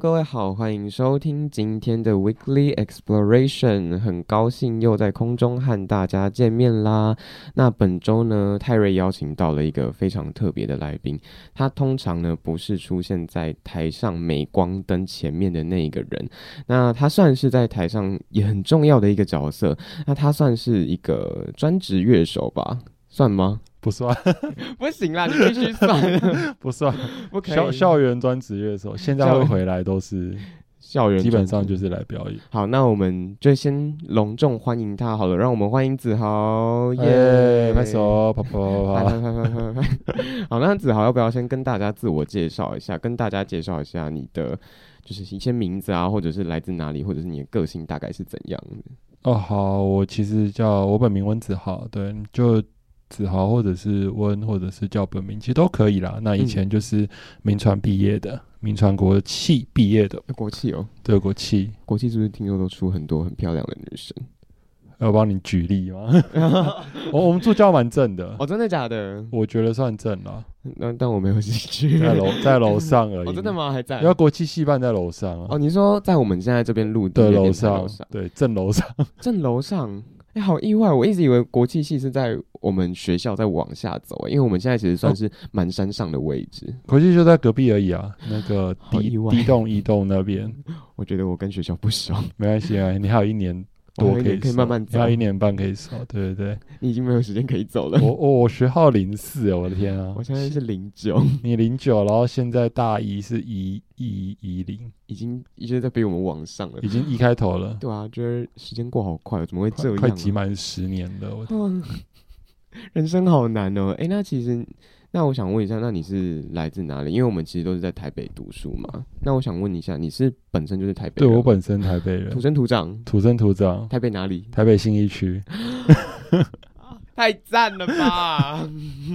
各位好，欢迎收听今天的 Weekly Exploration。很高兴又在空中和大家见面啦。那本周呢，泰瑞邀请到了一个非常特别的来宾。他通常呢不是出现在台上镁光灯前面的那一个人。那他算是在台上也很重要的一个角色。那他算是一个专职乐手吧？算吗？不算，不行啦，你必须算，不算，不可以。校校园专职乐手，现在会回来都是校园，基本上就是来表演。好，那我们就先隆重欢迎他好了，让我们欢迎子豪，耶，拍手，啪啪啪啪啪啪啪。好，那子豪要不要先跟大家自我介绍一下，跟大家介绍一下你的就是一些名字啊，或者是来自哪里，或者是你的个性大概是怎样的？哦，好，我其实叫我本名温子豪，对，就。子豪，或者是温，或者是叫本名，其实都可以啦。那以前就是名传毕业的，名传国企毕业的。国企哦，对，国企。国企是不是听说都出很多很漂亮的女生？要帮你举例吗？我我们助教蛮正的。哦，真的假的？我觉得算正了。那但我没有兴趣。在楼在楼上而已。哦，真的吗？还在？因为国际戏办在楼上啊。哦，你说在我们现在这边录的楼上？对，正楼上。正楼上。哎、欸，好意外！我一直以为国际系是在我们学校再往下走，因为我们现在其实算是蛮山上的位置。国际就在隔壁而已啊，那个低低栋一栋那边。我觉得我跟学校不熟，没关系啊，你还有一年。多可以，可以慢慢走，还有一年半可以走，对对对。你已经没有时间可以走了。我我我学号零四，我的天啊！我现在是零九，你零九，然后现在大一是一一一零，已经已经在比我们往上了，已经一开头了。对啊，觉得时间过好快，怎么会这样？快挤满十年了，我 人生好难哦。哎、欸，那其实。那我想问一下，那你是来自哪里？因为我们其实都是在台北读书嘛。那我想问一下，你是本身就是台北人？对，我本身台北人，土生土长，土生土长。台北哪里？台北信义区。太赞了吧！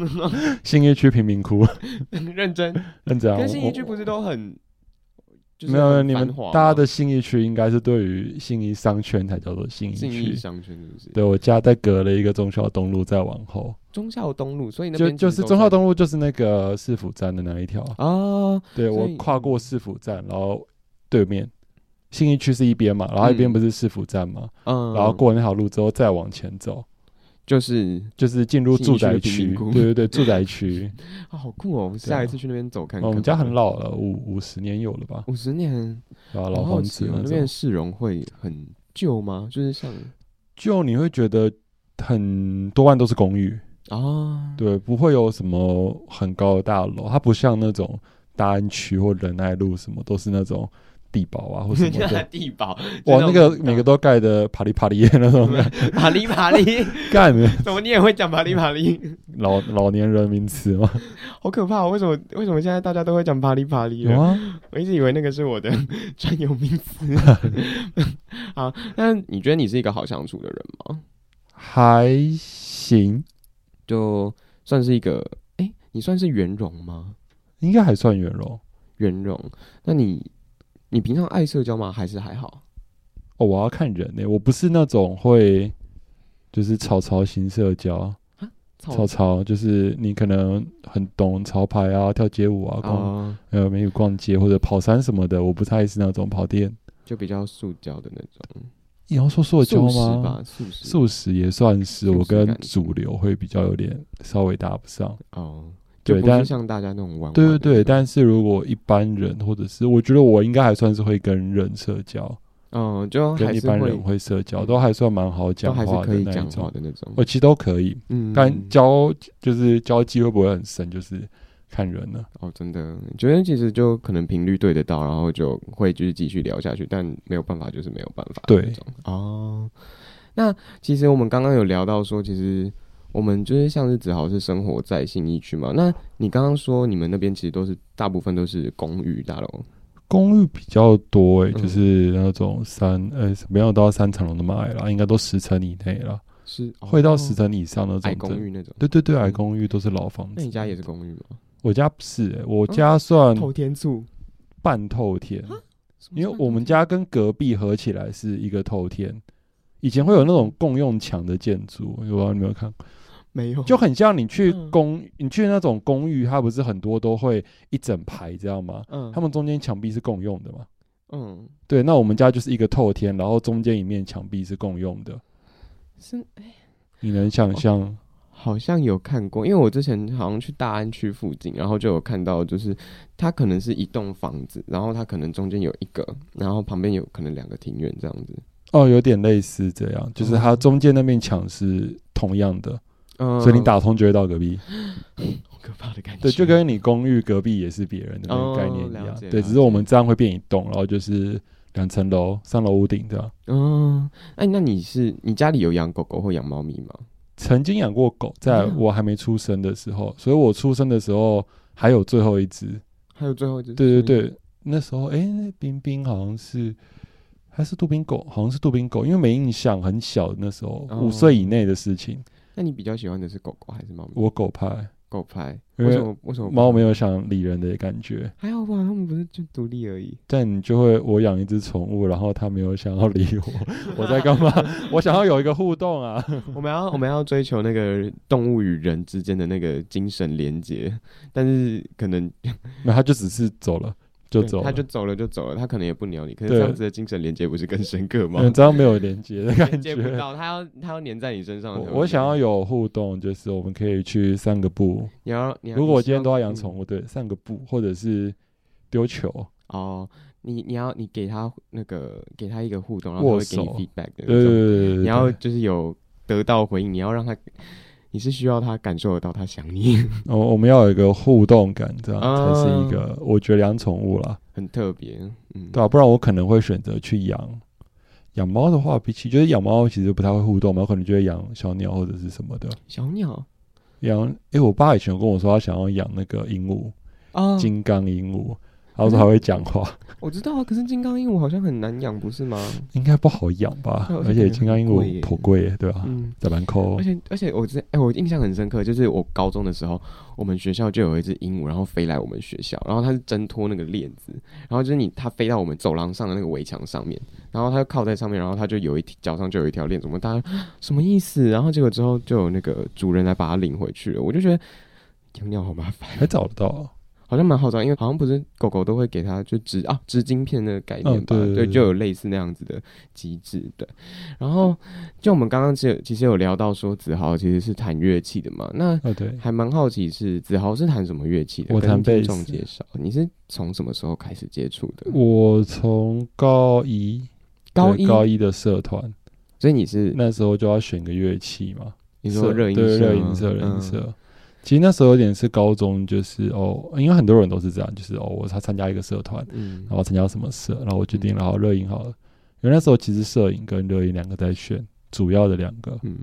信义区贫民窟。认真，认真。跟信义区不是都很？没有，你们大家的信义区应该是对于信义商圈才叫做信义区。信义商圈是不是？对，我家在隔了一个中孝东路，再往后。中孝东路，所以那就就是中孝东路，就是那个市府站的那一条啊。对，我跨过市府站，然后对面信义区是一边嘛，然后一边不是市府站嘛，嗯，然后过那条路之后再往前走。就是就是进入住宅区，对对对，住宅区啊，好酷哦！我们下一次去那边走看看。我们家很老了，五五十年有了吧？五十年啊，老房子。那边市容会很旧吗？就是像旧，你会觉得很多万都是公寓啊？对，不会有什么很高的大楼，它不像那种大安区或仁爱路什么，都是那种。地堡啊，或什么的 地堡，哇，那个每个都盖的啪里啪里那种，啪里啪里 干的，怎么你也会讲啪里啪里？老老年人名词吗？好可怕！为什么为什么现在大家都会讲啪里啪里？有啊，我一直以为那个是我的专有名词。好，那你觉得你是一个好相处的人吗？还行，就算是一个，哎、欸，你算是圆融吗？应该还算圆融，圆融。那你？你平常爱社交吗？还是还好？哦，我要看人呢、欸。我不是那种会就是草草型社交啊。草草就是你可能很懂潮牌啊、跳街舞啊、逛呃美女逛街或者跑山什么的。我不太是那种跑店，就比较塑胶的那种。你要说塑胶吗？素食吧，素食，素食也算是。我跟主流会比较有点稍微搭不上哦。对，但像大家那种玩，玩，对对对，但是如果一般人或者是，我觉得我应该还算是会跟人社交，嗯，就跟一般人会社交，都还算蛮好讲话的那种，的那种，我其实都可以，嗯，但交就是交际会不会很深，就是看人了。哦，真的，觉得其实就可能频率对得到，然后就会就是继续聊下去，但没有办法，就是没有办法。对，哦，那其实我们刚刚有聊到说，其实我们就是像是只好是生活在信义区嘛，那你刚刚说你们那边其实都是大部分都是公寓大楼。公寓比较多诶、欸，嗯、就是那种三呃、欸，没有到三层楼那么矮啦，应该都十层以内了。是，哦、会到十层以上的矮公寓那种。对对对，矮公寓都是老房子。那你家也是公寓吗？我家不是、欸，我家算透天住，半透天。因为我们家跟隔壁合起来是一个透天。以前会有那种共用墙的建筑，我不知道你有没有看过？没有，就很像你去公，嗯、你去那种公寓，它不是很多都会一整排，知道吗？嗯，他们中间墙壁是共用的嘛？嗯，对，那我们家就是一个透天，然后中间一面墙壁是共用的。是，哎，你能想象、哦？好像有看过，因为我之前好像去大安区附近，然后就有看到，就是它可能是一栋房子，然后它可能中间有一个，然后旁边有可能两个庭院这样子。哦，有点类似这样，就是它中间那面墙是同样的。嗯，所以你打通就会到隔壁，好可怕的感觉。对，就跟你公寓隔壁也是别人的那个概念一样。对，只是我们这样会变一栋，然后就是两层楼，三楼屋顶这样。嗯，哎，那你是你家里有养狗狗或养猫咪吗？曾经养过狗，在我还没出生的时候，所以我出生的时候还有最后一只，还有最后一只。对对对，那时候哎，那冰冰好像是还是杜宾狗，好像是杜宾狗，因为没印象，很小那时候五岁以内的事情。那你比较喜欢的是狗狗还是猫咪？我狗派，狗派。为什么？为什么猫没有想理人的感觉？还好吧，他们不是就独立而已。但你就会，我养一只宠物，然后它没有想要理我，我在干嘛？我想要有一个互动啊！我们要我们要追求那个动物与人之间的那个精神连接，但是可能那它就只是走了。就走，他就走了，就走了。他可能也不鸟你，可是这样子的精神连接不是更深刻吗？嗯，这样没有连接的感觉，接不到。他要他要粘在你身上。我想要有互动，就是我们可以去散个步。你要，你要如果我今天都要养宠物，对，散个步，或者是丢球。哦，你你要你给他那个给他一个互动，然后他会给你 feedback 的。对对对，你要就是有得到回应，你要让他。你是需要他感受得到他想你 哦，我们要有一个互动感，这样才是一个。嗯、我觉得养宠物啦，很特别，嗯，对啊，不然我可能会选择去养养猫的话，比起觉得养猫其实不太会互动嘛，我可能就会养小鸟或者是什么的。小鸟养，哎、欸，我爸以前有跟我说，他想要养那个鹦鹉啊，金刚鹦鹉。然后说还会讲话，我知道啊。可是金刚鹦鹉好像很难养，不是吗？应该不好养吧？而且金刚鹦鹉颇贵，对吧？嗯，在门口。而且而且我之哎，我印象很深刻，就是我高中的时候，我们学校就有一只鹦鹉，然后飞来我们学校，然后它是挣脱那个链子，然后就是你它飞到我们走廊上的那个围墙上面，然后它就靠在上面，然后它就有一脚上就有一条链子，我们大家什么意思？然后结果之后就有那个主人来把它领回去了，我就觉得养鸟好麻烦，还找得到。好像蛮好找，因为好像不是狗狗都会给它就织啊织金片的概念吧？哦、对，对，对，对，就有类似那样子的机制。对，然后就我们刚刚其实其实有聊到说子豪其实是弹乐器的嘛，那还蛮好奇是子豪是弹什么乐器的？我弹贝斯。介绍你是从什么时候开始接触的？我从高一，高一高一的社团，所以你是那时候就要选个乐器嘛？你说热音社，热音社，热音社。其实那时候有点是高中，就是哦，因为很多人都是这样，就是哦，我他参加一个社团，嗯，然后参加什么社，然后我决定，然后热音好了。因为那时候其实摄影跟热音两个在选，主要的两个，嗯，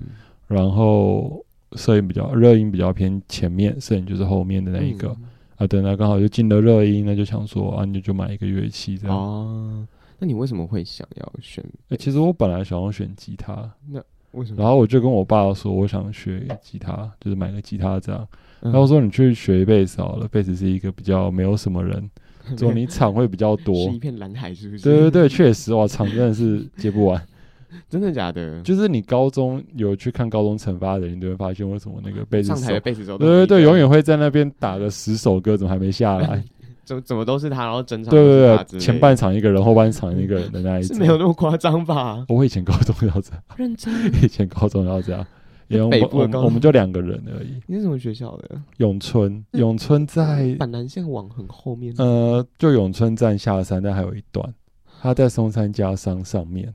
然后摄影比较热音比较偏前面，摄影就是后面的那一个，嗯、啊，对，那刚好就进了热音，那就想说啊，你就买一个乐器这样。哦，那你为什么会想要选？欸、其实我本来想要选吉他，那。为什么？然后我就跟我爸说，我想学吉他，就是买个吉他这样。嗯、然后说你去学贝斯好了，贝斯是一个比较没有什么人，之后你场会比较多，是一片蓝海，是不是？对对对，确实哇，场真的是接不完。真的假的？就是你高中有去看高中惩罚的人，你就会发现为什么那个贝斯手，上台的贝斯手，对对对，永远会在那边打个十首歌，怎么还没下来？怎怎么都是他，然后整场对对对，前半场一个人，后半场一个人的那一次，是没有那么夸张吧？我以前高中要这样，认真。以前高中要这样，因为我们我们就两个人而已。你是什么学校的？永春，永春在板南线往很后面。呃，就永春站下山，但还有一段，他在松山家商上面。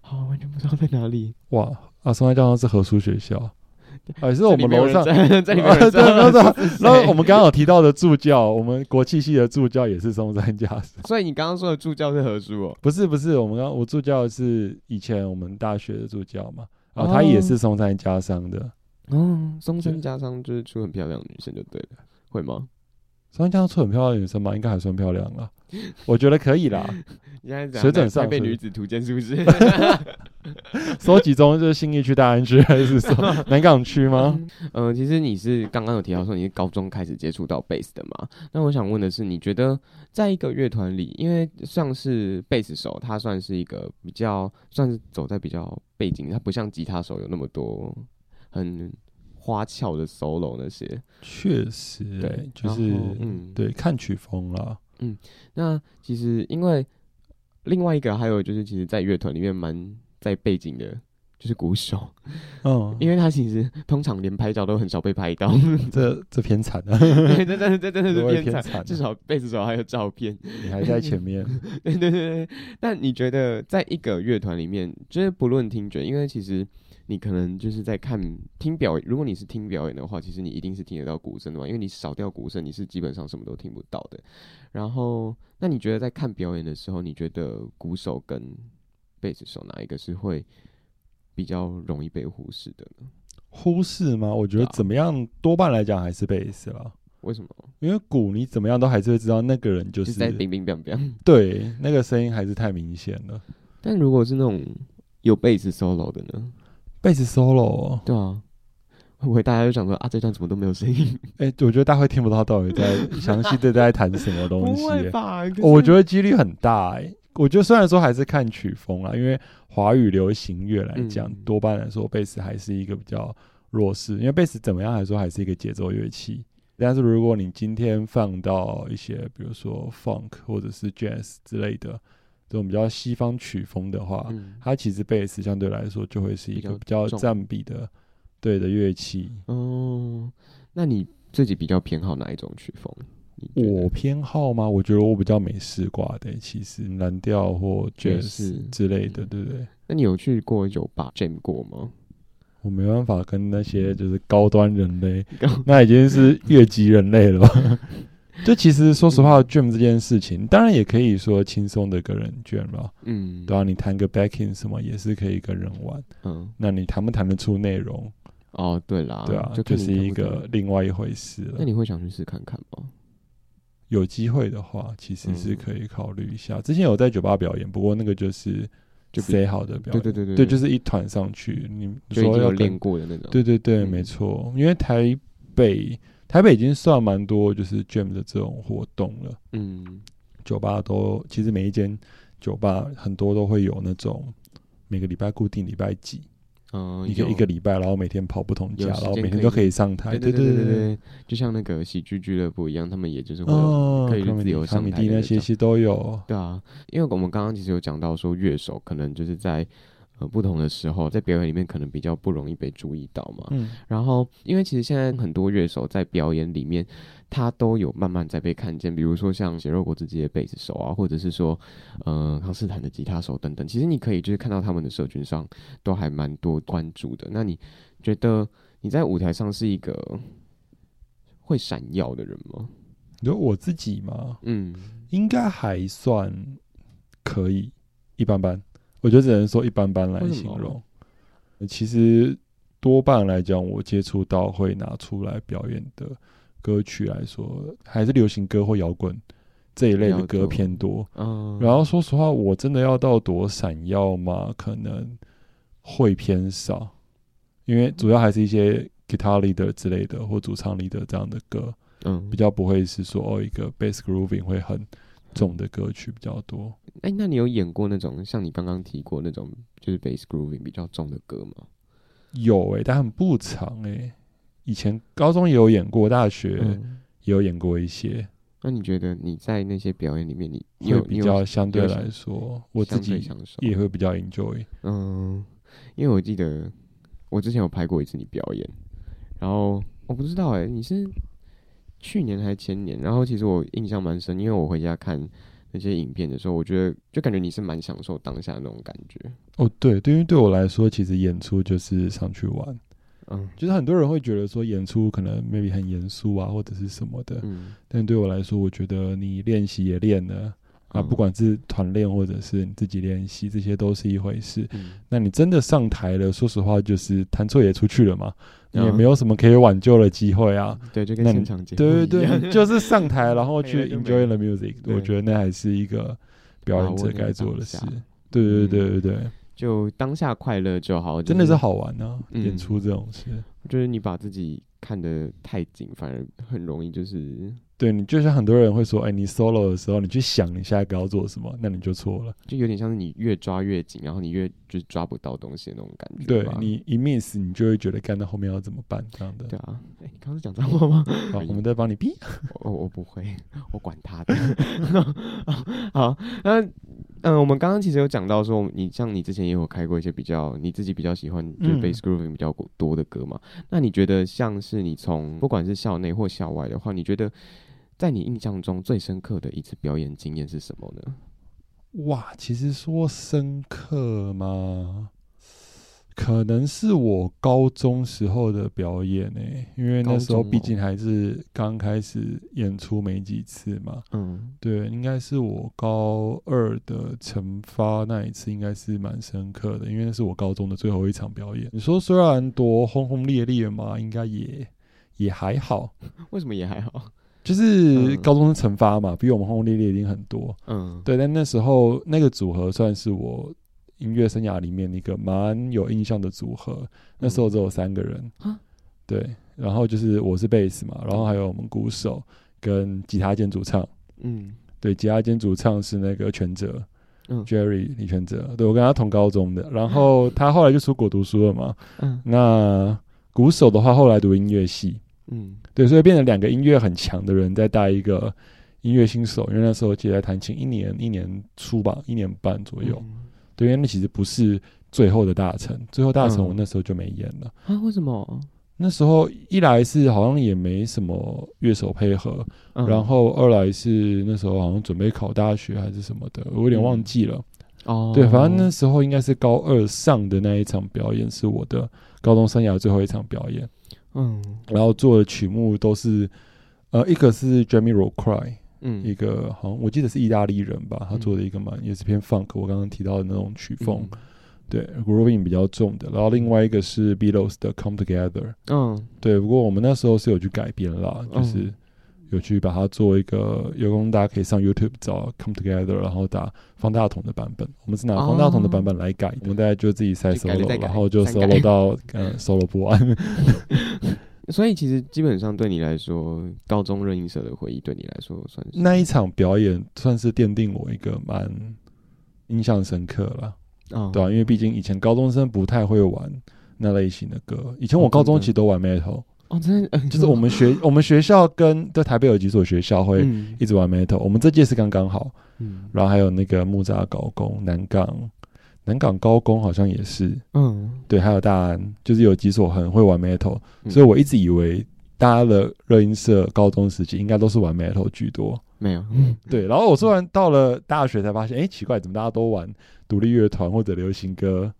好，完全不知道在哪里。哇，啊，松山家商是合书学校。还是我们 楼上在里面有在，然后 我们刚刚有提到的助教，我们国际系的助教也是松山家商。所以你刚刚说的助教是何叔哦？不是不是，我们刚我助教是以前我们大学的助教嘛，然后他也是松山家商的。哦，松山家商就是出很漂亮的女生就对了，会吗？松山家商出很漂亮的女生吗？应该还算漂亮了。我觉得可以啦，水准上。台北女子图鉴是不是？收集中就是新义区、大安区还是说 南港区吗？嗯、呃，其实你是刚刚有提到说你是高中开始接触到贝斯的嘛？那我想问的是，你觉得在一个乐团里，因为像是贝斯手，他算是一个比较算是走在比较背景，他不像吉他手有那么多很花俏的 solo 那些。确实，对，就是嗯，对，看曲风啦。嗯，那其实因为另外一个还有就是，其实，在乐团里面蛮在背景的，就是鼓手。哦，因为他其实通常连拍照都很少被拍到，这这偏惨啊！对，这真的这真的是偏惨，至少贝斯手还有照片，你还在前面。对对对对，但你觉得在一个乐团里面，就是不论听觉，因为其实。你可能就是在看听表演，如果你是听表演的话，其实你一定是听得到鼓声的嘛，因为你少掉鼓声，你是基本上什么都听不到的。然后，那你觉得在看表演的时候，你觉得鼓手跟贝斯手哪一个是会比较容易被忽视的呢？忽视吗？我觉得怎么样，多半来讲还是贝斯啦。为什么？因为鼓你怎么样都还是会知道那个人就是，是在冰冰冰冰。对，那个声音还是太明显了。但如果是那种有贝斯 solo 的呢？贝斯 solo，对啊，会不会大家就想说啊，这段怎么都没有声音？哎、欸，我觉得大家会听不到到底在详细的在谈什么东西。我觉得几率很大哎、欸。我觉得虽然说还是看曲风啦，因为华语流行乐来讲，嗯、多半来说贝斯还是一个比较弱势，因为贝斯怎么样来说还是一个节奏乐器。但是如果你今天放到一些比如说 funk 或者是 jazz 之类的。这种比较西方曲风的话，嗯、它其实贝斯相对来说就会是一个比较占比的对的乐器。哦，那你自己比较偏好哪一种曲风？我偏好吗？我觉得我比较美式挂的，其实蓝调或爵士之类的，对不对？那你有去过酒吧 jam 过吗？我没办法跟那些就是高端人类，那已经是越级人类了吧。就其实说实话，jam 这件事情，当然也可以说轻松的跟人 jam 了。嗯，对啊，你弹个 backing 什么也是可以跟人玩。嗯，那你弹不弹得出内容？哦，对啦，对啊，就，就是一个另外一回事了。那你会想去试看看吗？有机会的话，其实是可以考虑一下。之前有在酒吧表演，不过那个就是就 say 好的表演，对对对对，对，就是一团上去，你说要练过的那种。对对对，没错，因为台北。台北已经算蛮多，就是 jam 的这种活动了。嗯，酒吧都其实每一间酒吧很多都会有那种每个礼拜固定礼拜几，嗯，一个一个礼拜，然后每天跑不同家，然后每天都可以上台。对对对对对，就像那个喜剧俱乐部一样，他们也就是会有可以自由上台那些，其实都有。对啊，因为我们刚刚其实有讲到说，乐手可能就是在。呃，不同的时候，在表演里面可能比较不容易被注意到嘛。嗯。然后，因为其实现在很多乐手在表演里面，他都有慢慢在被看见。比如说像血肉果汁机的贝斯手啊，或者是说，呃，康斯坦的吉他手等等。其实你可以就是看到他们的社群上都还蛮多关注的。那你觉得你在舞台上是一个会闪耀的人吗？你说我自己吗？嗯，应该还算可以，一般般。我觉得只能说一般般来形容。其实多半来讲，我接触到会拿出来表演的歌曲来说，还是流行歌或摇滚这一类的歌偏多。然后说实话，我真的要到多闪耀吗？可能会偏少，因为主要还是一些 guitar leader 之类的或主唱 leader 这样的歌。嗯，比较不会是说哦，一个 bass grooving 会很。重的歌曲比较多。哎、欸，那你有演过那种像你刚刚提过那种就是 bass grooving 比较重的歌吗？有哎、欸，但很不长哎、欸。以前高中也有演过，大学也有演过一些。嗯、那你觉得你在那些表演里面，你会比较相对来说，我自己也会比较 enjoy。嗯，因为我记得我之前有拍过一次你表演，然后我不知道哎、欸，你是。去年还是前年，然后其实我印象蛮深，因为我回家看那些影片的时候，我觉得就感觉你是蛮享受当下的那种感觉。哦，对，对，因为对我来说，其实演出就是上去玩，嗯，就是很多人会觉得说演出可能 maybe 很严肃啊，或者是什么的。嗯，但对我来说，我觉得你练习也练了。啊，不管是团练或者是你自己练习，这些都是一回事。嗯、那你真的上台了，说实话，就是弹错也出去了嘛，你也没有什么可以挽救的机会啊。对，就跟现场节对对对，就是上台然后 去 enjoy the music，我觉得那还是一个表演者该做的事。对对对对对，就当下快乐就好，真的是好玩啊！演出这种事，就是你把自己看得太紧，反而很容易就是。对，你就像很多人会说，哎，你 solo 的时候，你去想你下一个要做什么，那你就错了，就有点像是你越抓越紧，然后你越就是抓不到东西的那种感觉。对，你一 miss，你就会觉得干到后面要怎么办这样的。对啊，哎，你刚刚是讲脏话吗？好，我们在帮你逼。我我不会，我管他的。好，那嗯，我们刚刚其实有讲到说，你像你之前也有开过一些比较你自己比较喜欢就是 bass grooving 比较多的歌嘛？嗯、那你觉得像是你从不管是校内或校外的话，你觉得？在你印象中最深刻的一次表演经验是什么呢？哇，其实说深刻吗？可能是我高中时候的表演呢、欸，因为那时候毕竟还是刚开始演出没几次嘛。嗯，对，应该是我高二的惩罚那一次，应该是蛮深刻的，因为那是我高中的最后一场表演。你说虽然多轰轰烈烈嘛，应该也也还好。为什么也还好？就是高中的惩罚嘛，嗯、比我们轰轰烈烈一定很多。嗯，对，但那时候那个组合算是我音乐生涯里面一个蛮有印象的组合。嗯、那时候只有三个人，嗯、对，然后就是我是贝斯嘛，然后还有我们鼓手跟吉他兼主唱。嗯，对，吉他兼主唱是那个全哲，嗯，Jerry 李全哲，对，我跟他同高中的，然后他后来就出国读书了嘛。嗯，那鼓手的话后来读音乐系。嗯，对，所以变成两个音乐很强的人在带一个音乐新手，因为那时候其实在弹琴一年一年初吧，一年半左右。嗯、对，因为那其实不是最后的大成，最后大成我那时候就没演了。啊？为什么？那时候一来是好像也没什么乐手配合，嗯、然后二来是那时候好像准备考大学还是什么的，我有点忘记了。嗯、哦，对，反正那时候应该是高二上的那一场表演是我的高中生涯最后一场表演。嗯，然后做的曲目都是，呃，一个是 Jamiroquai，嗯，一个好像我记得是意大利人吧，他做的一个嘛，也是偏 funk，我刚刚提到的那种曲风，嗯、对，grooving 比较重的。然后另外一个是 Beatles 的 Come Together，嗯，对，不过我们那时候是有去改编啦，就是。有去把它做一个，有空大家可以上 YouTube 找 Come Together，然后打方大同的版本。我们是拿方大同的版本来改，我们大家就自己塞 solo，然后就 solo 到嗯 solo 不完。所以其实基本上对你来说，高中热音社的回忆对你来说算是那一场表演，算是奠定我一个蛮印象深刻了。哦，对啊，因为毕竟以前高中生不太会玩那类型的歌，以前我高中其实都玩 metal。哦，真的，就是我们学我们学校跟在台北有几所学校会一直玩 metal，我们这届是刚刚好，嗯，然后还有那个木栅高工、南港南港高工好像也是，嗯，对，还有大安，就是有几所很会玩 metal，所以我一直以为大家的热音社高中时期应该都是玩 metal 居多，没有，对，然后我突然到了大学才发现，哎，奇怪，怎么大家都玩独立乐团或者流行歌？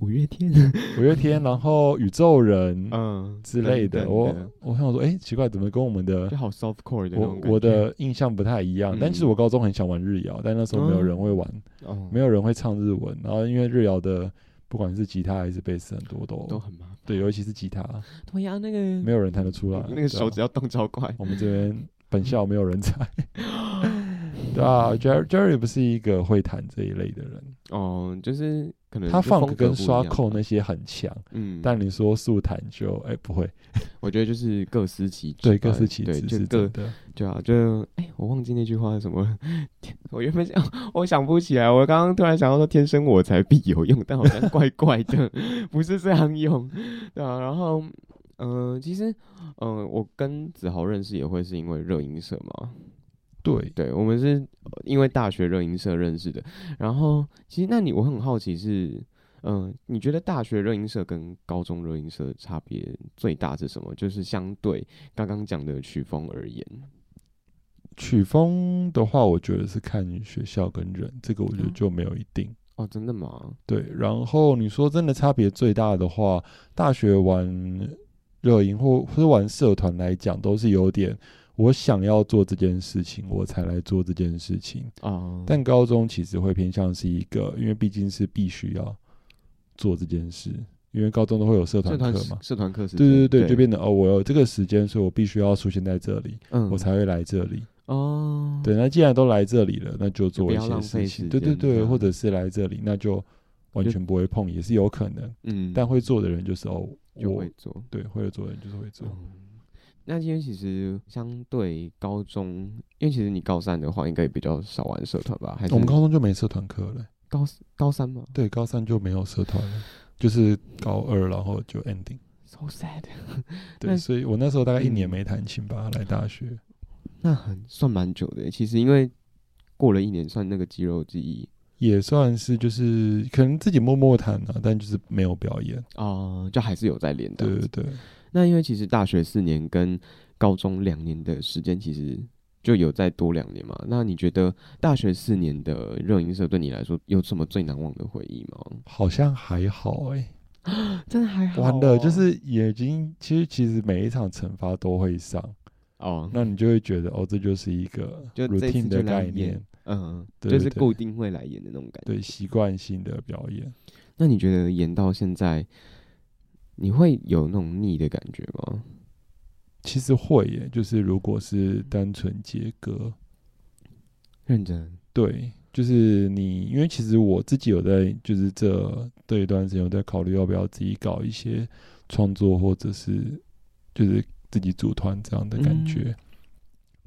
五月天，五月天，然后宇宙人，嗯之类的。我我想说，哎，奇怪，怎么跟我们的就好 soft core 的我我的印象不太一样。但其实我高中很想玩日谣，但那时候没有人会玩，没有人会唱日文。然后因为日谣的不管是吉他还是贝斯，很多都都很麻烦。对，尤其是吉他，对呀，那个没有人弹得出来，那个手指要动超快。我们这边本校没有人才。对啊，Jerry Jerry 不是一个会弹这一类的人。哦，就是可能他 funk 跟刷扣那些很强，嗯，但你说速弹就哎不会，我觉得就是各司其职，对，各司其职，就各的，对啊，就哎，我忘记那句话是什么，我原本想我想不起来，我刚刚突然想到说天生我才必有用，但好像怪怪的，不是这样用，对啊，然后嗯，其实嗯，我跟子豪认识也会是因为热音社嘛。对对，我们是因为大学热音社认识的。然后，其实那你我很好奇是，嗯、呃，你觉得大学热音社跟高中热音社差别最大是什么？就是相对刚刚讲的曲风而言，曲风的话，我觉得是看学校跟人，这个我觉得就没有一定。哦，真的吗？对，然后你说真的差别最大的话，大学玩热音或或者玩社团来讲，都是有点我想要做这件事情，我才来做这件事情啊。但高中其实会偏向是一个，因为毕竟是必须要做这件事，因为高中都会有社团课嘛，社团课是，对对对，对就变得哦，我有这个时间，所以我必须要出现在这里，嗯，我才会来这里。哦，对，那既然都来这里了，那就做一些事情。对对对，或者是来这里，那就完全不会碰，也是有可能。嗯，但会做的人就是哦，我会做。对，会做的人就是会做。那今天其实相对高中，因为其实你高三的话，应该也比较少玩社团吧？还是我们高中就没社团课了？高高三吗？对，高三就没有社团了，就是高二然后就 ending。So sad。对，所以我那时候大概一年没弹琴吧，来大学。那很算蛮久的，其实因为过了一年，算那个肌肉记忆也算是，就是可能自己默默弹啊，但就是没有表演哦、呃，就还是有在练的。对对对。那因为其实大学四年跟高中两年的时间，其实就有再多两年嘛。那你觉得大学四年的热音社对你来说有什么最难忘的回忆吗？好像还好哎、欸，真的还好、哦。完了，就是已经其实其实每一场惩罚都会上。哦，那你就会觉得哦，这就是一个 routine 的概念，嗯，对对对，就是固定会来演的那种感觉，对，习惯性的表演。那你觉得演到现在，你会有那种腻的感觉吗？其实会耶，就是如果是单纯接歌，认真，对，就是你，因为其实我自己有在，就是这这一段时间有在考虑要不要自己搞一些创作，或者是就是。自己组团这样的感觉，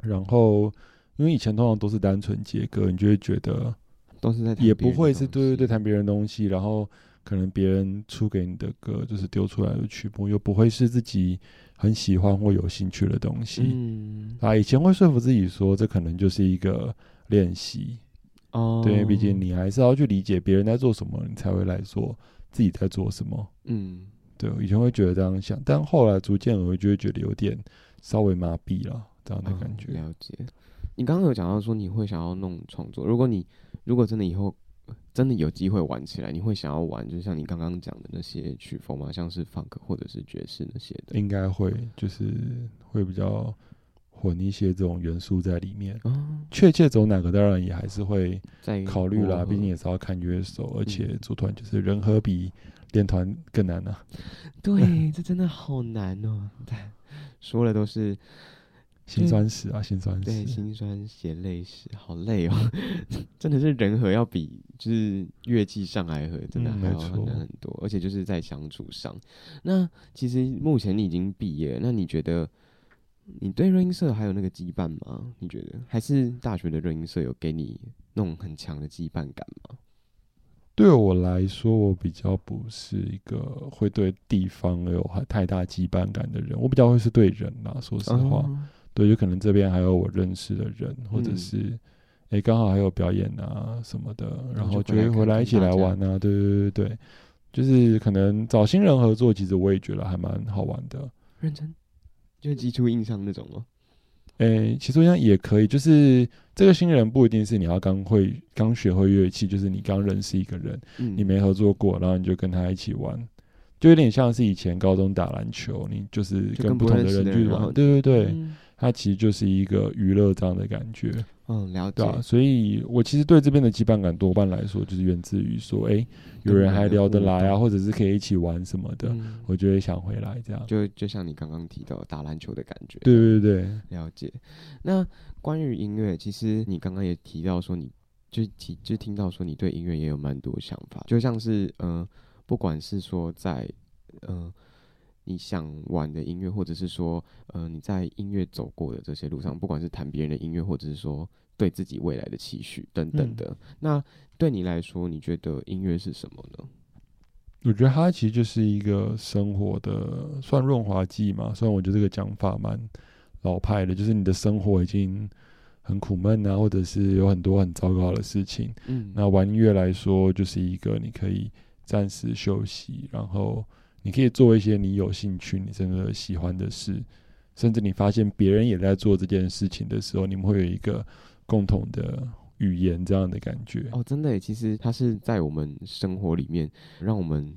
嗯、然后因为以前通常都是单纯接歌，你就会觉得都是在也不会是对对对谈别人东西，然后可能别人出给你的歌就是丢出来的曲目，又不会是自己很喜欢或有兴趣的东西。嗯啊，以前会说服自己说这可能就是一个练习哦，对，毕竟你还是要去理解别人在做什么，你才会来做自己在做什么。嗯。对，我以前会觉得这样想，但后来逐渐我会就会觉得有点稍微麻痹了，这样的感觉。嗯、了解。你刚刚有讲到说你会想要弄创作，如果你如果真的以后真的有机会玩起来，你会想要玩，就像你刚刚讲的那些曲风吗？像是 funk 或者是爵士那些的？应该会，就是会比较混一些这种元素在里面。嗯，确切走哪个，当然也还是会考虑啦，毕竟也是要看乐手，而且组团就是人和比。练团更难呢、啊，对，这真的好难哦。对，说的都是辛酸史啊，辛酸史，对，辛酸血泪史，好累哦。真的是人和要比就是乐器上来和，真的还要难很多，嗯、而且就是在相处上。那其实目前你已经毕业，那你觉得你对热音社还有那个羁绊吗？你觉得还是大学的热音社有给你那种很强的羁绊感吗？对我来说，我比较不是一个会对地方有太大羁绊感的人。我比较会是对人啦，说实话，嗯、对，就可能这边还有我认识的人，或者是哎，刚、嗯、好还有表演啊什么的，然后就会回来一起来玩啊。对对对对，就是可能找新人合作，其实我也觉得还蛮好玩的。认真，就基础印象那种吗？诶、欸，其实我想也可以，就是这个新人不一定是你要刚会刚学会乐器，就是你刚认识一个人，嗯、你没合作过，然后你就跟他一起玩，就有点像是以前高中打篮球，你就是跟不同的人去玩，对对对。嗯它其实就是一个娱乐这样的感觉，嗯，了解。啊、所以我其实对这边的羁绊感多半来说，就是源自于说，哎、欸，有人还聊得来啊，或者是可以一起玩什么的，嗯、我就会想回来这样。就就像你刚刚提到打篮球的感觉，对对对，了解。那关于音乐，其实你刚刚也提到说，你就提就听到说，你对音乐也有蛮多想法，就像是嗯、呃，不管是说在嗯。呃你想玩的音乐，或者是说，呃，你在音乐走过的这些路上，不管是谈别人的音乐，或者是说对自己未来的期许等等的，嗯、那对你来说，你觉得音乐是什么呢？我觉得它其实就是一个生活的算润滑剂嘛。虽然我觉得这个讲法蛮老派的，就是你的生活已经很苦闷啊，或者是有很多很糟糕的事情，嗯，那玩音乐来说，就是一个你可以暂时休息，然后。你可以做一些你有兴趣、你真的喜欢的事，甚至你发现别人也在做这件事情的时候，你们会有一个共同的语言这样的感觉。哦，真的，其实它是在我们生活里面，让我们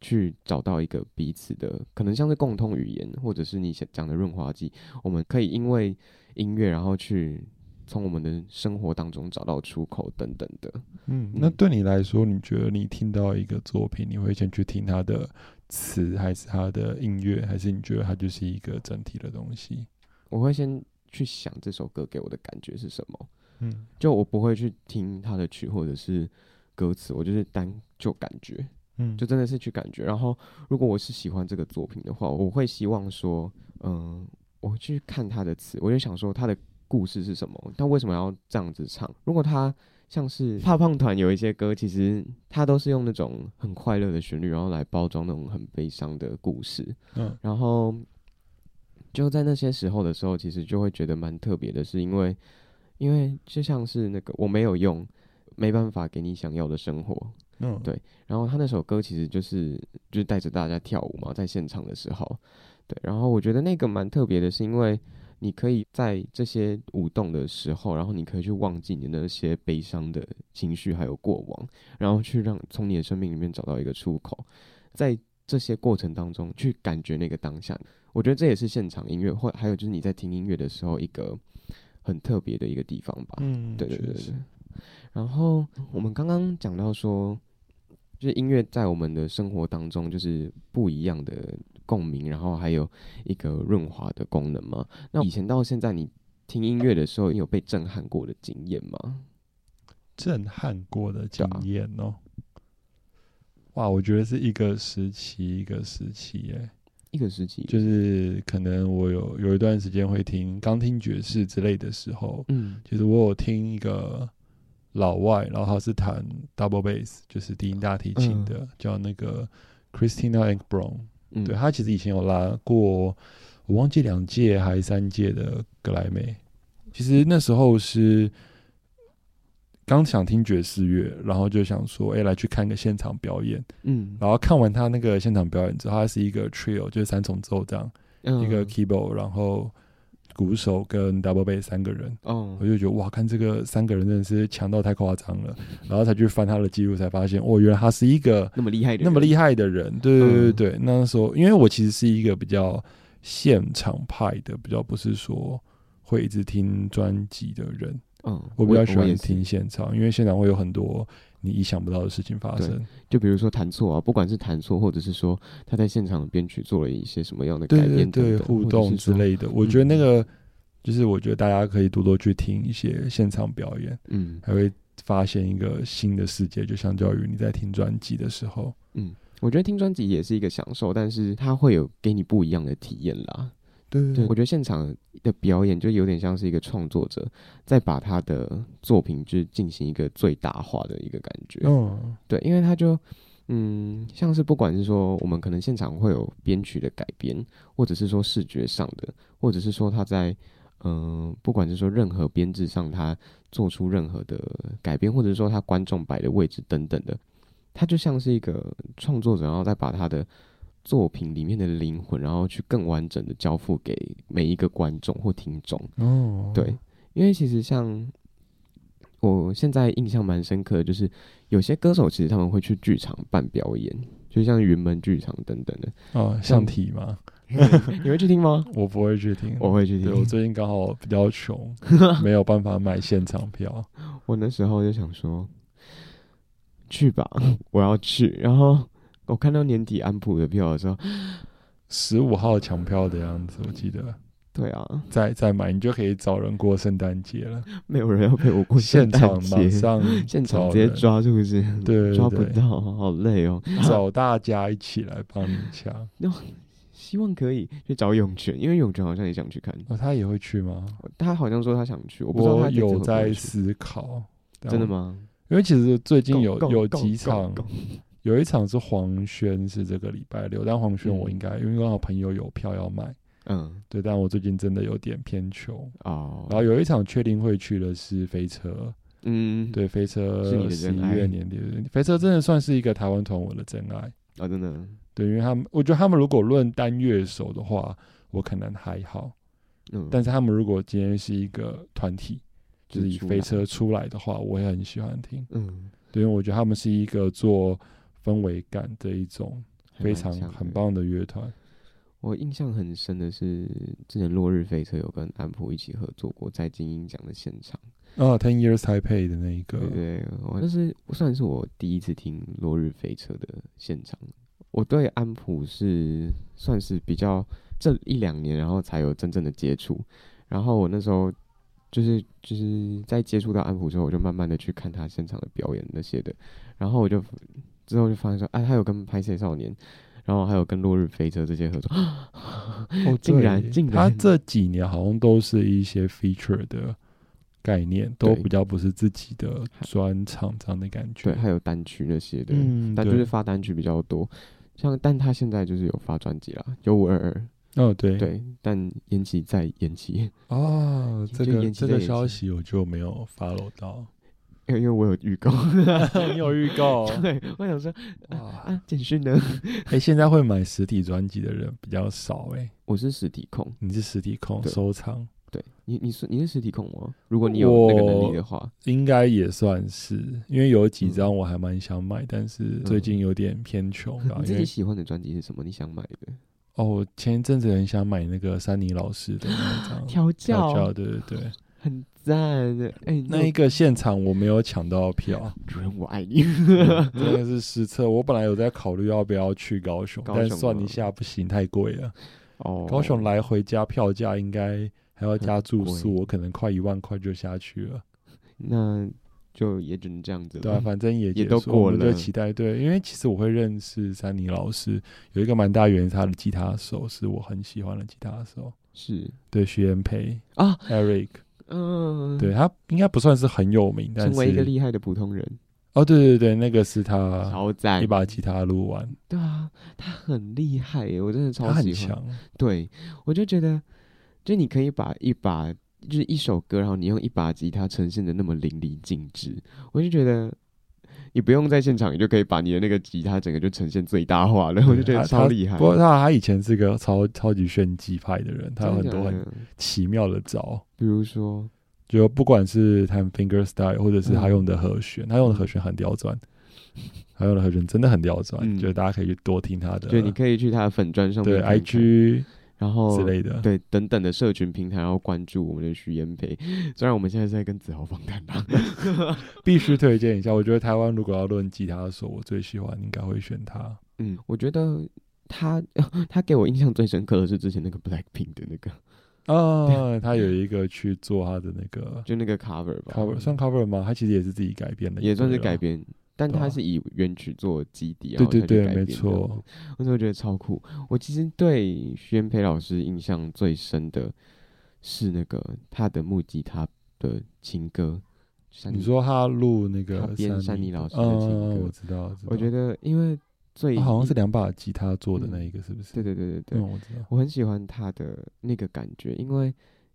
去找到一个彼此的，可能像是共通语言，或者是你讲的润滑剂，我们可以因为音乐，然后去。从我们的生活当中找到出口等等的，嗯，那对你来说，你觉得你听到一个作品，你会先去听它的词，还是它的音乐，还是你觉得它就是一个整体的东西？我会先去想这首歌给我的感觉是什么，嗯，就我不会去听它的曲或者是歌词，我就是单就感觉，嗯，就真的是去感觉。然后，如果我是喜欢这个作品的话，我会希望说，嗯、呃，我去看它的词，我就想说它的。故事是什么？他为什么要这样子唱？如果他像是怕胖团有一些歌，其实他都是用那种很快乐的旋律，然后来包装那种很悲伤的故事。嗯，然后就在那些时候的时候，其实就会觉得蛮特别的，是因为因为就像是那个我没有用，没办法给你想要的生活。嗯，对。然后他那首歌其实就是就是带着大家跳舞嘛，在现场的时候，对。然后我觉得那个蛮特别的，是因为。你可以在这些舞动的时候，然后你可以去忘记你那些悲伤的情绪，还有过往，然后去让从你的生命里面找到一个出口，在这些过程当中去感觉那个当下。我觉得这也是现场音乐，或还有就是你在听音乐的时候一个很特别的一个地方吧。嗯，对对对对。然后我们刚刚讲到说，就是音乐在我们的生活当中就是不一样的。共鸣，然后还有一个润滑的功能吗？那以前到现在，你听音乐的时候，你有被震撼过的经验吗？震撼过的经验哦，哇，我觉得是一个时期一个时期耶，一个时期，就是可能我有有一段时间会听刚听爵士之类的时候，嗯，其实我有听一个老外，然后他是弹 double bass，就是低音大提琴的，嗯、叫那个 Christina Ankbrong。嗯、对，他其实以前有拉过，我忘记两届还是三届的格莱美。其实那时候是刚想听爵士乐，然后就想说，哎、欸，来去看个现场表演。嗯，然后看完他那个现场表演之后，他是一个 trio，就是三重奏这样，嗯、一个 keyboard，然后。鼓手跟 double bass 三个人，哦，我就觉得哇，看这个三个人真的是强到太夸张了，然后才去翻他的记录，才发现哦，原来他是一个那么厉害的那么厉害的人，对对对对。嗯、那时候，因为我其实是一个比较现场派的，比较不是说会一直听专辑的人，嗯，我比较喜欢听现场，因为现场会有很多。你意想不到的事情发生，就比如说弹错啊，不管是弹错，或者是说他在现场编曲做了一些什么样的改变，对互动之类的。我觉得那个、嗯、就是，我觉得大家可以多多去听一些现场表演，嗯，还会发现一个新的世界。就相较于你在听专辑的时候，嗯，我觉得听专辑也是一个享受，但是它会有给你不一样的体验啦。对，对，我觉得现场的表演就有点像是一个创作者在把他的作品就进行一个最大化的一个感觉。嗯，对，因为他就嗯，像是不管是说我们可能现场会有编曲的改编，或者是说视觉上的，或者是说他在嗯、呃，不管是说任何编制上他做出任何的改编，或者是说他观众摆的位置等等的，他就像是一个创作者，然后再把他的。作品里面的灵魂，然后去更完整的交付给每一个观众或听众。哦，对，因为其实像我现在印象蛮深刻的，就是有些歌手其实他们会去剧场办表演，就像云门剧场等等的。哦，像体吗？你会去听吗？我不会去听，我会去听。我最近刚好比较穷，没有办法买现场票。我那时候就想说，去吧，我要去，然后。我看到年底安普的票的时候，十五号抢票的样子，我记得。对啊，再再买，你就可以找人过圣诞节了。没有人要陪我过圣诞节，现场马上 现场直接抓，是不是？对，对，对，抓不到，好累哦。找大家一起来帮你抢。那 希望可以去找永泉，因为永泉好像也想去看。哦，他也会去吗？他好像说他想去，我不知道他有在思考。真的吗？因为其实最近有有几场。有一场是黄轩，是这个礼拜六，但黄轩我应该、嗯、因为刚好朋友有票要买，嗯，对，但我最近真的有点偏穷哦。然后有一场确定会去的是飞车，嗯，对，飞车十一月年底，飞车真的算是一个台湾团我的真爱。啊、哦，真的，对，因为他们，我觉得他们如果论单乐手的话，我可能还好，嗯，但是他们如果今天是一个团体，就是以飞车出来的话，我也很喜欢听。嗯，对，因为我觉得他们是一个做氛围感的一种非常很棒的乐团。我印象很深的是，之前落日飞车有跟安普一起合作过在金鹰奖的现场。哦，Ten Years Taipei 的那一个，对，对，我那是算是我第一次听落日飞车的现场。我对安普是算是比较这一两年，然后才有真正的接触。然后我那时候就是就是在接触到安普之后，我就慢慢的去看他现场的表演那些的。然后我就之后就发现说，哎，他有跟拍摄少年。然后还有跟落日飞车这些合作，哦，竟然竟然，他这几年好像都是一些 feature 的概念，都比较不是自己的专场这样的感觉。对，还有单曲那些的，嗯，但就是发单曲比较多。像，但他现在就是有发专辑啦，九五二二。哦，对对，但延期再延期。哦，这个这个消息我就没有 follow 到。因为因为我有预告，你有预告，对，我想说啊，简讯呢？哎、欸，现在会买实体专辑的人比较少哎、欸。我是实体控，你是实体控，收藏。对你，你是你是实体控吗？如果你有那个能力的话，应该也算是。因为有几张我还蛮想买，嗯、但是最近有点偏穷。嗯、你自己喜欢的专辑是什么？你想买的？哦，前一阵子很想买那个珊妮老师的那张调教，调教，对对对。很赞的，哎、欸，那一个现场我没有抢到票，主人我爱你，真的是失策。我本来有在考虑要不要去高雄，高雄但算一下不行，太贵了。哦，高雄来回加票价应该还要加住宿，我可能快一万块就下去了。那就也只能这样子了。对啊，反正也也都过了，就期待。对，因为其实我会认识珊妮老师，有一个蛮大原因，他的吉他手是我很喜欢的吉他手，是对徐延培啊，Eric。嗯，对，他应该不算是很有名，但是成为一个厉害的普通人。哦，对对对，那个是他超赞，一把吉他录完。对啊，他很厉害耶，我真的超喜欢。他很强。对，我就觉得，就你可以把一把，就是一首歌，然后你用一把吉他呈现的那么淋漓尽致，我就觉得。你不用在现场，你就可以把你的那个吉他整个就呈现最大化了，我就觉得超厉害。不过他他以前是个超超级炫技派的人，他有很多很奇妙的招，比如说，就不管是他 finger style，或者是他用的和弦，他用的和弦很刁钻，他用的和弦真的很刁钻，就是大家可以去多听他的，对，你可以去他的粉砖上面对 IG。然后之类的，对等等的社群平台，然后关注我们的徐延培。虽然我们现在是在跟子豪访谈吧，必须推荐一下。我觉得台湾如果要论吉他手，我最喜欢应该会选他。嗯，我觉得他 他给我印象最深刻的是之前那个 Blackpink 的那个哦，他有一个去做他的那个，就那个 cover 吧，cover 算 cover 吗？他其实也是自己改编的，也算是改编。但他是以原曲做基底，对对对，没错。我就觉得超酷。我其实对徐元培老师印象最深的是那个他的木吉他的情歌。你说他录那个编珊妮老师的情歌，我知道。我觉得因为最好像是两把吉他做的那一个，是不是？对对对对对，我知道。我很喜欢他的那个感觉，因为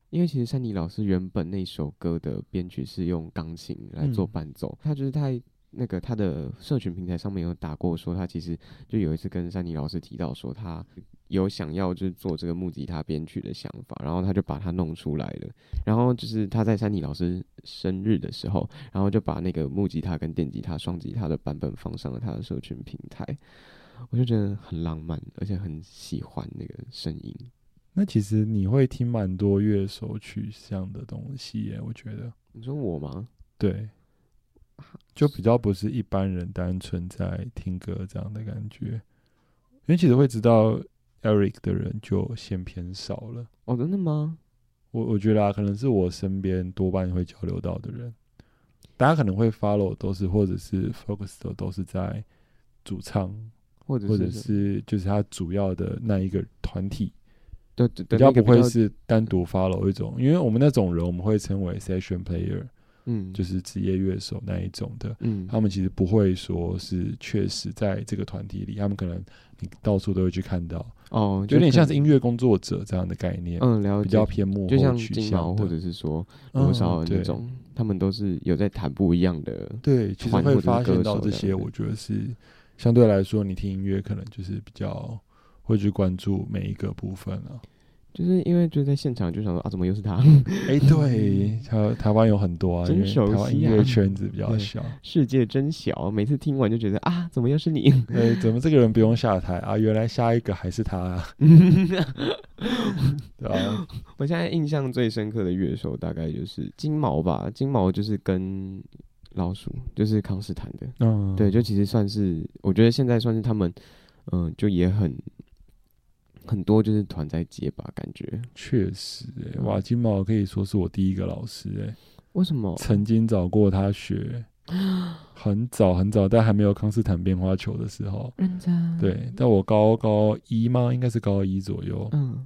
因为其实山妮老师原本那首歌的编曲是用钢琴来做伴奏，他就是太。那个他的社群平台上面有打过，说他其实就有一次跟珊妮老师提到说他有想要就是做这个木吉他编曲的想法，然后他就把它弄出来了。然后就是他在珊妮老师生日的时候，然后就把那个木吉他跟电吉他双吉他的版本放上了他的社群平台，我就觉得很浪漫，而且很喜欢那个声音。那其实你会听蛮多乐手取向的东西耶，我觉得。你说我吗？对。就比较不是一般人单纯在听歌这样的感觉，因为其实会知道 Eric 的人就先偏少了。哦，真的吗？我我觉得啊，可能是我身边多半会交流到的人，大家可能会 follow 都是或者是 focus 的都是在主唱，或者或者是就是他主要的那一个团体，对对，比较不会是单独 follow 一种，因为我们那种人我们会称为 session player。嗯，就是职业乐手那一种的，嗯，他们其实不会说是确实在这个团体里，他们可能你到处都会去看到，哦，就有点像是音乐工作者这样的概念，嗯，了解，比较偏幕后取向，或者是说多少那种，嗯、他们都是有在谈不一样的，对，其实会发现到这些，我觉得是相对来说，你听音乐可能就是比较会去关注每一个部分了、啊。就是因为就在现场就想说啊，怎么又是他？哎、欸，对，台台湾有很多啊，真熟悉啊，因为台湾音乐圈子比较小，世界真小。每次听完就觉得啊，怎么又是你？哎，怎么这个人不用下台啊？原来下一个还是他啊？对啊，我现在印象最深刻的乐手大概就是金毛吧。金毛就是跟老鼠，就是康斯坦的。嗯，对，就其实算是，我觉得现在算是他们，嗯、呃，就也很。很多就是团在接吧，感觉。确实哎、欸，哇，金毛可以说是我第一个老师哎、欸，为什么？曾经找过他学，很早很早，但还没有康斯坦变化球的时候，认真。对，但我高高一吗？应该是高一左右，嗯，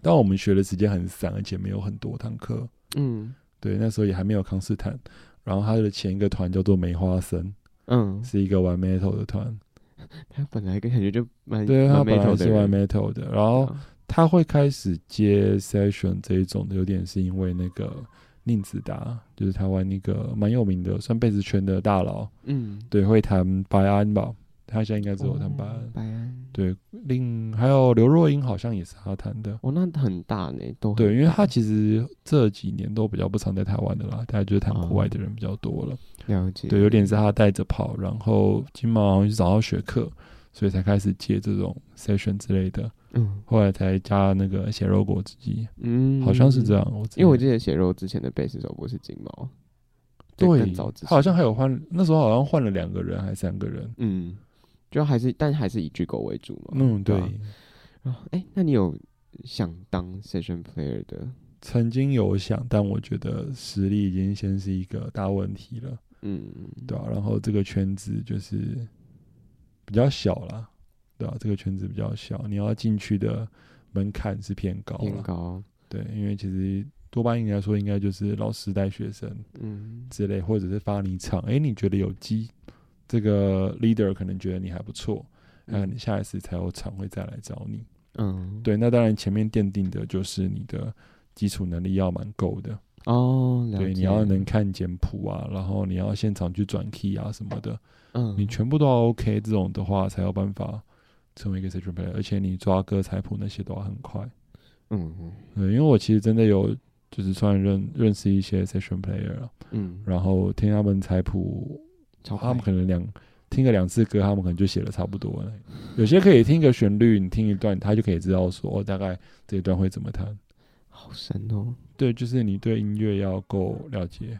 但我们学的时间很散，而且没有很多堂课，嗯，对，那时候也还没有康斯坦，然后他的前一个团叫做梅花森，嗯，是一个玩 metal 的团。他本来感觉就蛮对，他本来是玩 metal 的，然后他会开始接 session 这一种的，有点是因为那个宁子达，就是台湾那个蛮有名的，算贝斯圈的大佬，嗯，对，会弹白安吧。他现在应该只有弹白安，白安对，另还有刘若英好像也是他弹的。哦，那很大呢，都对，因为他其实这几年都比较不常在台湾的啦，大家就是弹国外的人比较多了。了解，对，有点是他带着跑，然后金毛好像去找到学课，所以才开始接这种 session 之类的。嗯，后来才加那个血肉果汁机。嗯，好像是这样。我因为我记得血肉之前的贝斯手不是金毛，对，他好像还有换，那时候好像换了两个人还是三个人。嗯。就还是，但还是以巨狗为主嘛。嗯，对。哎、欸，那你有想当 session player 的？曾经有想，但我觉得实力已经先是一个大问题了。嗯，对啊。然后这个圈子就是比较小啦，对啊，这个圈子比较小，你要进去的门槛是偏高。偏高。对，因为其实多半应该说，应该就是老师带学生，嗯，之类，或者是发你场。哎、欸，你觉得有机？这个 leader 可能觉得你还不错，那你下一次才有场会再来找你。嗯，对，那当然前面奠定的就是你的基础能力要蛮够的哦。对，你要能看简谱啊，然后你要现场去转 key 啊什么的。嗯，你全部都要 OK，这种的话才有办法成为一个 session player，而且你抓歌彩谱那些都要很快。嗯嗯，对，因为我其实真的有就是算认认识一些 session player，嗯，然后听他们彩谱。他们可能两听个两次歌，他们可能就写的差不多了。有些可以听个旋律，你听一段，他就可以知道说，哦，大概这一段会怎么弹。好神哦！对，就是你对音乐要够了解，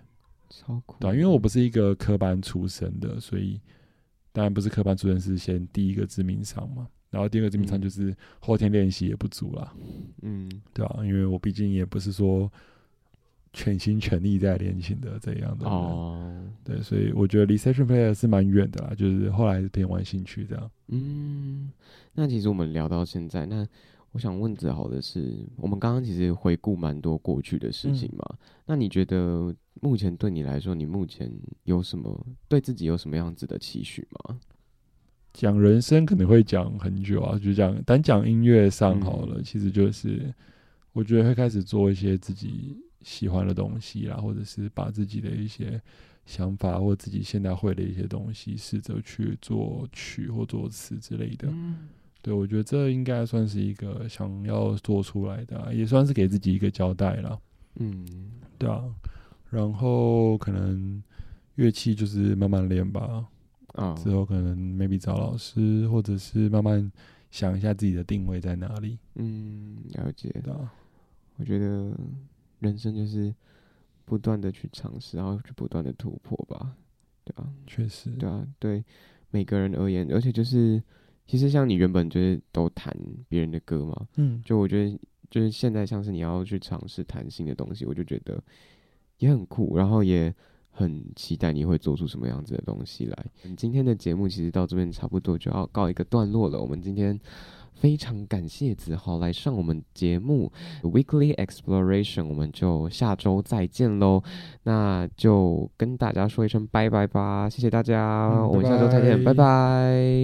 超酷。对，因为我不是一个科班出身的，所以当然不是科班出身，是先第一个致命伤嘛。然后第二个致命伤就是后天练习也不足啦。嗯，对啊，因为我毕竟也不是说。全心全力在练琴的这样的哦，对，所以我觉得离 session player 是蛮远的啦，就是后来是偏玩兴趣这样。嗯，那其实我们聊到现在，那我想问子豪的是，我们刚刚其实回顾蛮多过去的事情嘛，嗯、那你觉得目前对你来说，你目前有什么对自己有什么样子的期许吗？讲人生可能会讲很久啊，就讲单讲音乐上好了，嗯、其实就是我觉得会开始做一些自己。喜欢的东西啦，或者是把自己的一些想法或自己现在会的一些东西，试着去作曲或作词之类的。嗯、对，我觉得这应该算是一个想要做出来的、啊，也算是给自己一个交代了。嗯，对啊。然后可能乐器就是慢慢练吧。啊，之后可能 maybe 找老师，或者是慢慢想一下自己的定位在哪里。嗯，了解到。我觉得。人生就是不断的去尝试，然后去不断的突破吧，对啊，确实，对啊，对每个人而言，而且就是，其实像你原本就是都弹别人的歌嘛，嗯，就我觉得就是现在像是你要去尝试弹新的东西，我就觉得也很酷，然后也很期待你会做出什么样子的东西来。今天的节目其实到这边差不多就要告一个段落了，我们今天。非常感谢子豪来上我们节目 Weekly Exploration，我们就下周再见喽。那就跟大家说一声拜拜吧，谢谢大家，嗯、我们下周再见。拜拜。